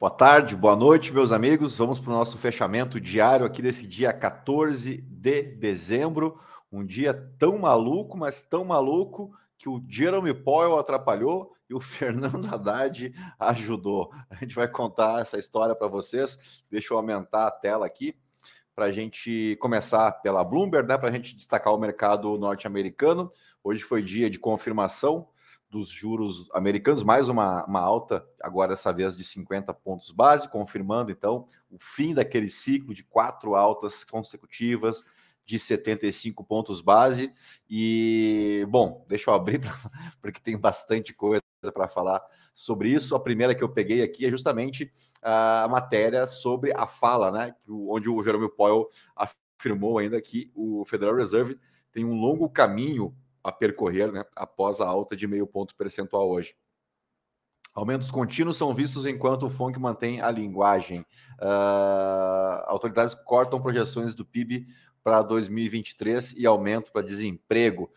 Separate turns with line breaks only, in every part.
Boa tarde, boa noite, meus amigos. Vamos para o nosso fechamento diário aqui desse dia 14 de dezembro. Um dia tão maluco, mas tão maluco que o Jeremy Powell atrapalhou e o Fernando Haddad ajudou. A gente vai contar essa história para vocês. Deixa eu aumentar a tela aqui para a gente começar pela Bloomberg, né? Para a gente destacar o mercado norte-americano. Hoje foi dia de confirmação dos juros americanos, mais uma, uma alta, agora dessa vez de 50 pontos base, confirmando então o fim daquele ciclo de quatro altas consecutivas de 75 pontos base. E, bom, deixa eu abrir, porque tem bastante coisa para falar sobre isso. A primeira que eu peguei aqui é justamente a matéria sobre a fala, né? Onde o Jerome Powell afirmou ainda que o Federal Reserve tem um longo caminho a percorrer né, após a alta de meio ponto percentual hoje. Aumentos contínuos são vistos enquanto o FONC mantém a linguagem. Uh, autoridades cortam projeções do PIB para 2023 e aumento para desemprego.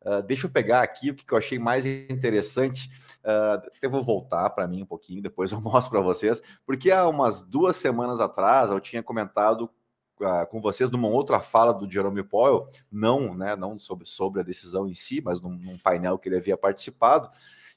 Uh, deixa eu pegar aqui o que eu achei mais interessante. Uh, até vou voltar para mim um pouquinho, depois eu mostro para vocês, porque há umas duas semanas atrás eu tinha comentado com vocês numa outra fala do Jerome Powell, não, né, não sobre, sobre a decisão em si, mas num, num painel que ele havia participado,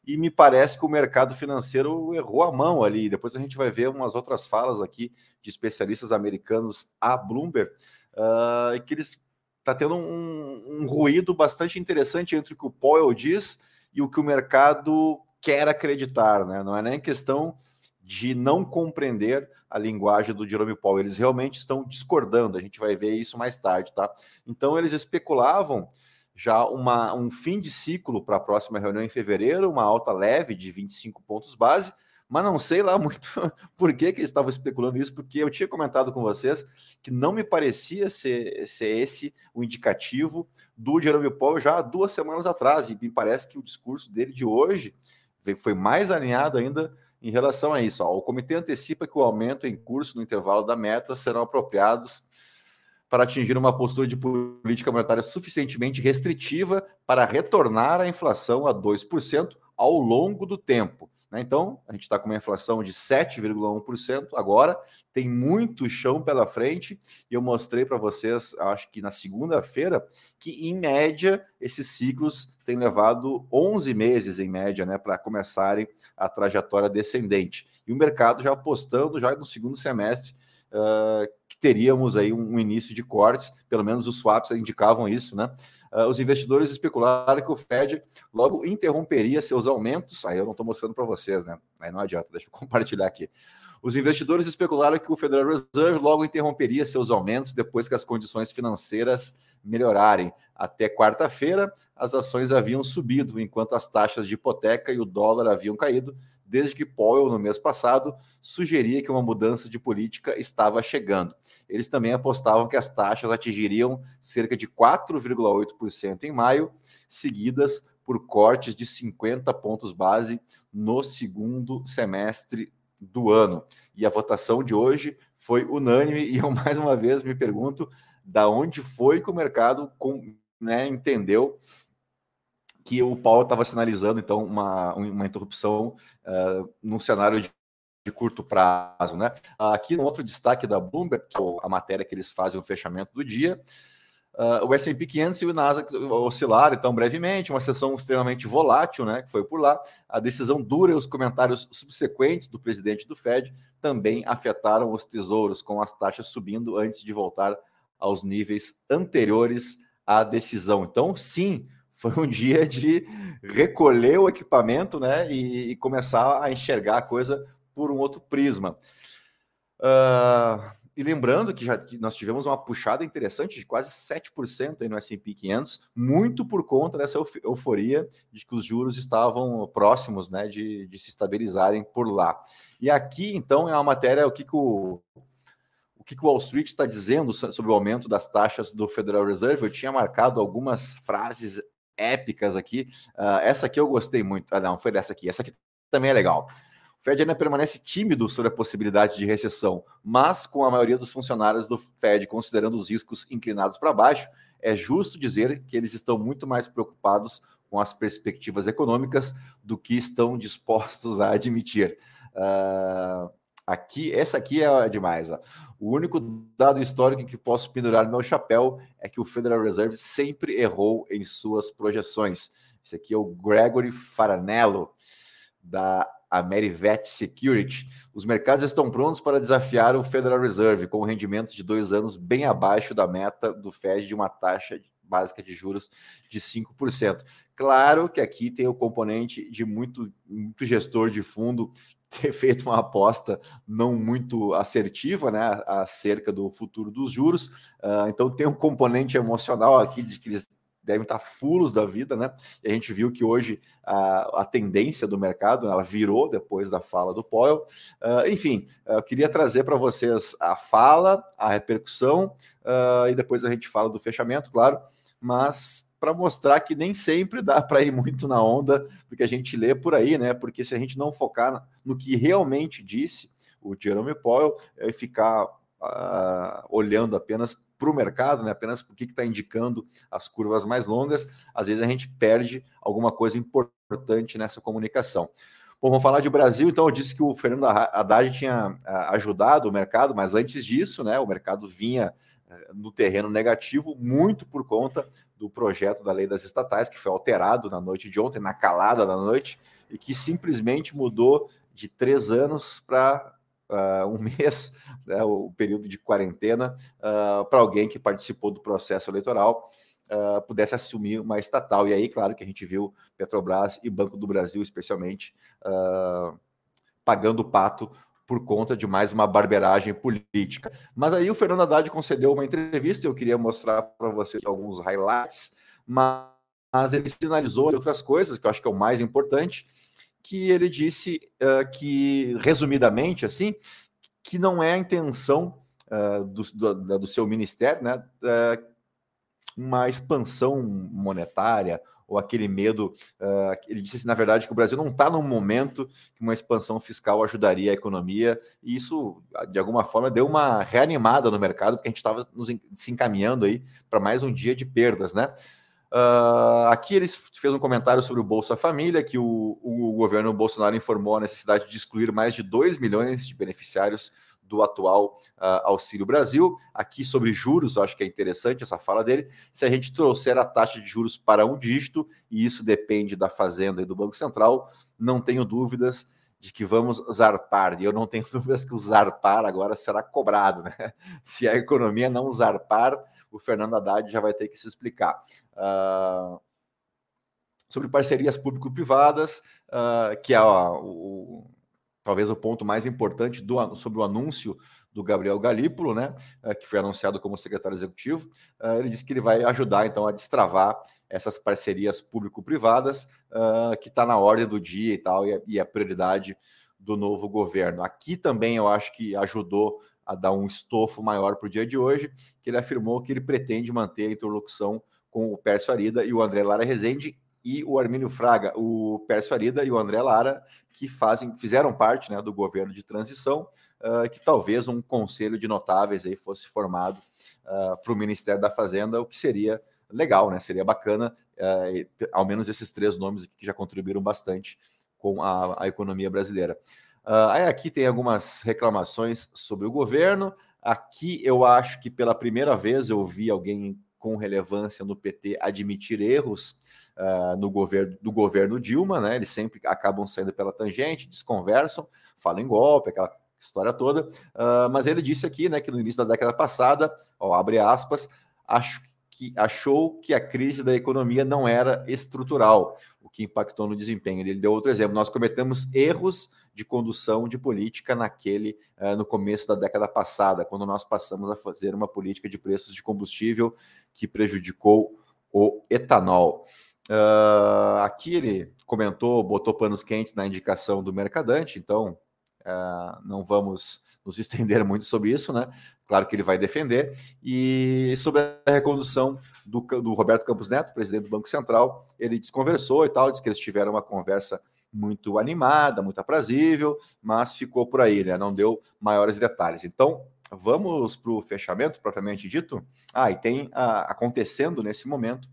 e me parece que o mercado financeiro errou a mão ali. Depois a gente vai ver umas outras falas aqui de especialistas americanos a Bloomberg, uh, que eles está tendo um, um, ruído bastante interessante entre o que o Powell diz e o que o mercado quer acreditar, né? Não é nem questão de não compreender a linguagem do Jerome Powell. Eles realmente estão discordando. A gente vai ver isso mais tarde, tá? Então eles especulavam já uma, um fim de ciclo para a próxima reunião em fevereiro, uma alta leve de 25 pontos base, mas não sei lá muito por que, que eles estavam especulando isso, porque eu tinha comentado com vocês que não me parecia ser, ser esse o indicativo do Jerome Powell já duas semanas atrás, e me parece que o discurso dele de hoje foi mais alinhado ainda em relação a isso. Ó, o comitê antecipa que o aumento em curso no intervalo da meta serão apropriados para atingir uma postura de política monetária suficientemente restritiva para retornar a inflação a 2% ao longo do tempo. Né? Então, a gente está com uma inflação de 7,1% agora, tem muito chão pela frente, e eu mostrei para vocês, acho que na segunda-feira, que em média esses ciclos têm levado 11 meses em média né, para começarem a trajetória descendente. E o mercado já apostando já no segundo semestre. Uh, que teríamos aí um, um, início de cortes, pelo menos os swaps indicavam isso, né? Uh, os investidores especularam que o Fed logo interromperia seus aumentos. Aí eu não estou mostrando para vocês, né? Aí não adianta, deixa eu compartilhar aqui. Os investidores especularam que o Federal Reserve logo interromperia seus aumentos depois que as condições financeiras melhorarem. Até quarta-feira, as ações haviam subido, enquanto as taxas de hipoteca e o dólar haviam caído, desde que Powell, no mês passado, sugeria que uma mudança de política estava chegando. Eles também apostavam que as taxas atingiriam cerca de 4,8% em maio, seguidas por cortes de 50 pontos base no segundo semestre do ano. E a votação de hoje foi unânime, e eu mais uma vez me pergunto da onde foi que o mercado com, né, entendeu que o Paulo estava sinalizando então uma, uma interrupção uh, num cenário de, de, curto prazo, né? Aqui no outro destaque da Bloomberg, é a matéria que eles fazem o fechamento do dia, uh, o S&P 500 e o Nasdaq oscilaram então brevemente, uma sessão extremamente volátil, né? Que foi por lá. A decisão dura e os comentários subsequentes do presidente do Fed também afetaram os tesouros, com as taxas subindo antes de voltar aos níveis anteriores à decisão. Então, sim, foi um dia de recolher o equipamento né, e, e começar a enxergar a coisa por um outro prisma. Uh, e lembrando que já nós tivemos uma puxada interessante de quase 7% aí no S&P 500, muito por conta dessa euforia de que os juros estavam próximos né, de, de se estabilizarem por lá. E aqui, então, é uma matéria, o que, que o, o que, o Wall Street está dizendo sobre o aumento das taxas do Federal Reserve. Eu tinha marcado algumas frases épicas aqui. Uh, essa aqui eu gostei muito. Ah, não, foi dessa aqui. Essa aqui também é legal. O Fed ainda permanece tímido sobre a possibilidade de recessão, mas com a maioria dos funcionários do Fed considerando os riscos inclinados para baixo, é justo dizer que eles estão muito mais preocupados com as perspectivas econômicas do que estão dispostos a admitir. Uh, Aqui, essa aqui é demais. Ó. O único dado histórico em que posso pendurar meu chapéu é que o Federal Reserve sempre errou em suas projeções. Esse aqui é o Gregory Faranello, da Amerivet Security. Os mercados estão prontos para desafiar o Federal Reserve, com rendimento de dois anos bem abaixo da meta do Fed de uma taxa básica de juros de 5%. Claro que aqui tem o componente de muito, muito gestor de fundo ter feito uma aposta não muito assertiva, né, acerca do futuro dos juros. Uh, então tem um componente emocional aqui de que eles devem estar fulos da vida, né? E a gente viu que hoje a, a tendência do mercado ela virou depois da fala do Powell. Uh, enfim, eu queria trazer para vocês a fala, a repercussão uh, e depois a gente fala do fechamento, claro. Mas para mostrar que nem sempre dá para ir muito na onda do que a gente lê por aí, né? Porque se a gente não focar no que realmente disse o Jerome Powell, é ficar uh, olhando apenas para o mercado, né? apenas o que está indicando as curvas mais longas, às vezes a gente perde alguma coisa importante nessa comunicação. Bom, vamos falar de Brasil, então eu disse que o Fernando Haddad tinha ah, ajudado o mercado, mas antes disso, né, o mercado vinha no terreno negativo, muito por conta do projeto da lei das estatais, que foi alterado na noite de ontem, na calada da noite, e que simplesmente mudou de três anos para uh, um mês, né, o período de quarentena, uh, para alguém que participou do processo eleitoral. Uh, pudesse assumir uma estatal. E aí, claro que a gente viu Petrobras e Banco do Brasil, especialmente, pagando o pato por conta de mais uma barberagem política. Mas aí o Fernando Haddad concedeu uma entrevista, eu queria mostrar para vocês alguns highlights, mas ele sinalizou outras coisas, que eu acho que é o mais importante, que ele disse uh, que, resumidamente, assim, que não é a intenção uh, do, do, do, seu ministério, né, uh, uma expansão monetária ou aquele medo. Ele disse assim, na verdade, que o Brasil não está num momento que uma expansão fiscal ajudaria a economia, e isso, de alguma forma, deu uma reanimada no mercado, porque a gente estava se encaminhando aí para mais um dia de perdas, né? Uh, aqui ele fez um comentário sobre o Bolsa Família, que o, o governo Bolsonaro informou a necessidade de excluir mais de 2 milhões de beneficiários do atual uh, Auxílio Brasil. Aqui sobre juros, acho que é interessante essa fala dele. Se a gente trouxer a taxa de juros para um dígito, e isso depende da Fazenda e do Banco Central, não tenho dúvidas de que vamos zarpar. E eu não tenho dúvidas que o zarpar agora será cobrado. Né? Se a economia não zarpar, o Fernando Haddad já vai ter que se explicar. Uh, sobre parcerias público-privadas, uh, que é ó, o, talvez o ponto mais importante do, sobre o anúncio do Gabriel Galípolo, né, eh, que foi anunciado como secretário executivo. Eh, ele disse que ele vai ajudar, então, a destravar essas parcerias público-privadas, eh, que está na ordem do dia e tal, e a prioridade do novo governo. Aqui também eu acho que ajudou a dar um estofo maior para o dia de hoje, que ele afirmou que ele pretende manter a interlocução com o Pércio Arida e o André Lara Rezende e o Armínio Fraga, o Pércio Arida e o André Lara, que fazem, fizeram parte né, do governo de transição, uh, que talvez um conselho de notáveis aí fosse formado uh, para o Ministério da Fazenda, o que seria legal, né? Seria bacana, uh, ao menos esses três nomes que já contribuíram bastante com a, a economia brasileira. aí aqui tem algumas reclamações sobre o governo. Aqui eu acho que pela primeira vez eu vi alguém com relevância no PT admitir erros uh, no governo do governo Dilma, né? Eles sempre acabam saindo pela tangente, desconversam, falam em golpe, aquela história toda. Uh, mas ele disse aqui, né, que no início da década passada, ó, abre aspas, acho que achou que a crise da economia não era estrutural, o que impactou no desempenho. Ele deu outro exemplo. Nós cometemos erros de condução de política naquele uh, no começo da década passada, quando nós passamos a fazer uma política de preços de combustível que prejudicou o etanol. Uh, aqui ele comentou, botou panos quentes na indicação do mercadante, então uh, não vamos nos estender muito sobre isso, né? Claro que ele vai defender. E sobre a recondução do, do Roberto Campos Neto, presidente do Banco Central, ele desconversou e tal, disse que eles tiveram uma conversa muito animada, muito aprazível, mas ficou por aí, né? Não deu maiores detalhes. Então, vamos para o fechamento propriamente dito. Ah, e tem ah, acontecendo nesse momento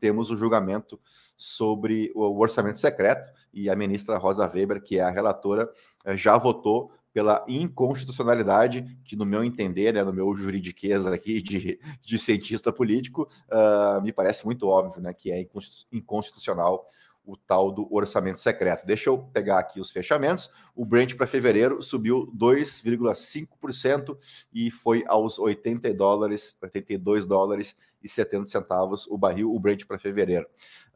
temos o julgamento sobre o orçamento secreto e a ministra Rosa Weber, que é a relatora, eh, já votou pela inconstitucionalidade, que no meu entender, né, no meu juridiqueza aqui de, de cientista político, uh, me parece muito óbvio né, que é inconstitucional o tal do orçamento secreto. Deixa eu pegar aqui os fechamentos. O Brent para fevereiro subiu 2,5% e foi aos 80 dólares, 82 dólares 70 centavos o barril, o Brent para fevereiro.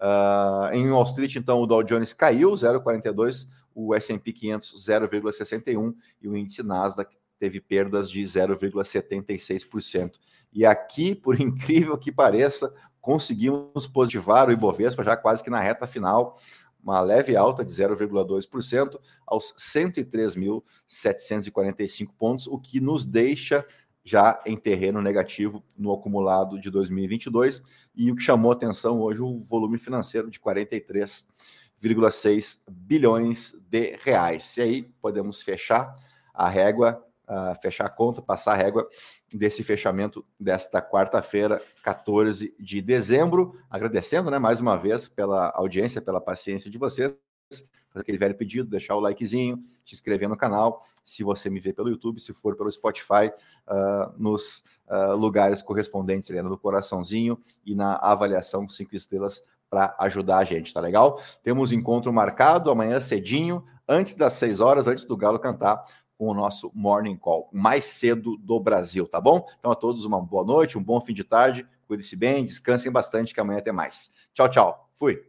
Uh, em Wall Street, então, o Dow Jones caiu 0,42, o S&P 500 0,61 e o índice Nasdaq teve perdas de 0,76%. E aqui, por incrível que pareça, conseguimos positivar o Ibovespa já quase que na reta final, uma leve alta de 0,2% aos 103.745 pontos, o que nos deixa já em terreno negativo no acumulado de 2022 e o que chamou atenção hoje o volume financeiro de 43,6 bilhões de reais. E aí podemos fechar a régua uh, fechar a conta, passar a régua desse fechamento desta quarta-feira, 14 de dezembro. Agradecendo né, mais uma vez pela audiência, pela paciência de vocês. Fazer aquele velho pedido, deixar o likezinho, se inscrever no canal. Se você me vê pelo YouTube, se for pelo Spotify, uh, nos uh, lugares correspondentes, ali no coraçãozinho e na avaliação cinco estrelas para ajudar a gente, tá legal? Temos encontro marcado amanhã cedinho, antes das 6 horas, antes do Galo cantar, com o nosso Morning Call, mais cedo do Brasil, tá bom? Então a todos uma boa noite, um bom fim de tarde, cuide-se bem, descansem bastante, que amanhã tem mais. Tchau, tchau. Fui.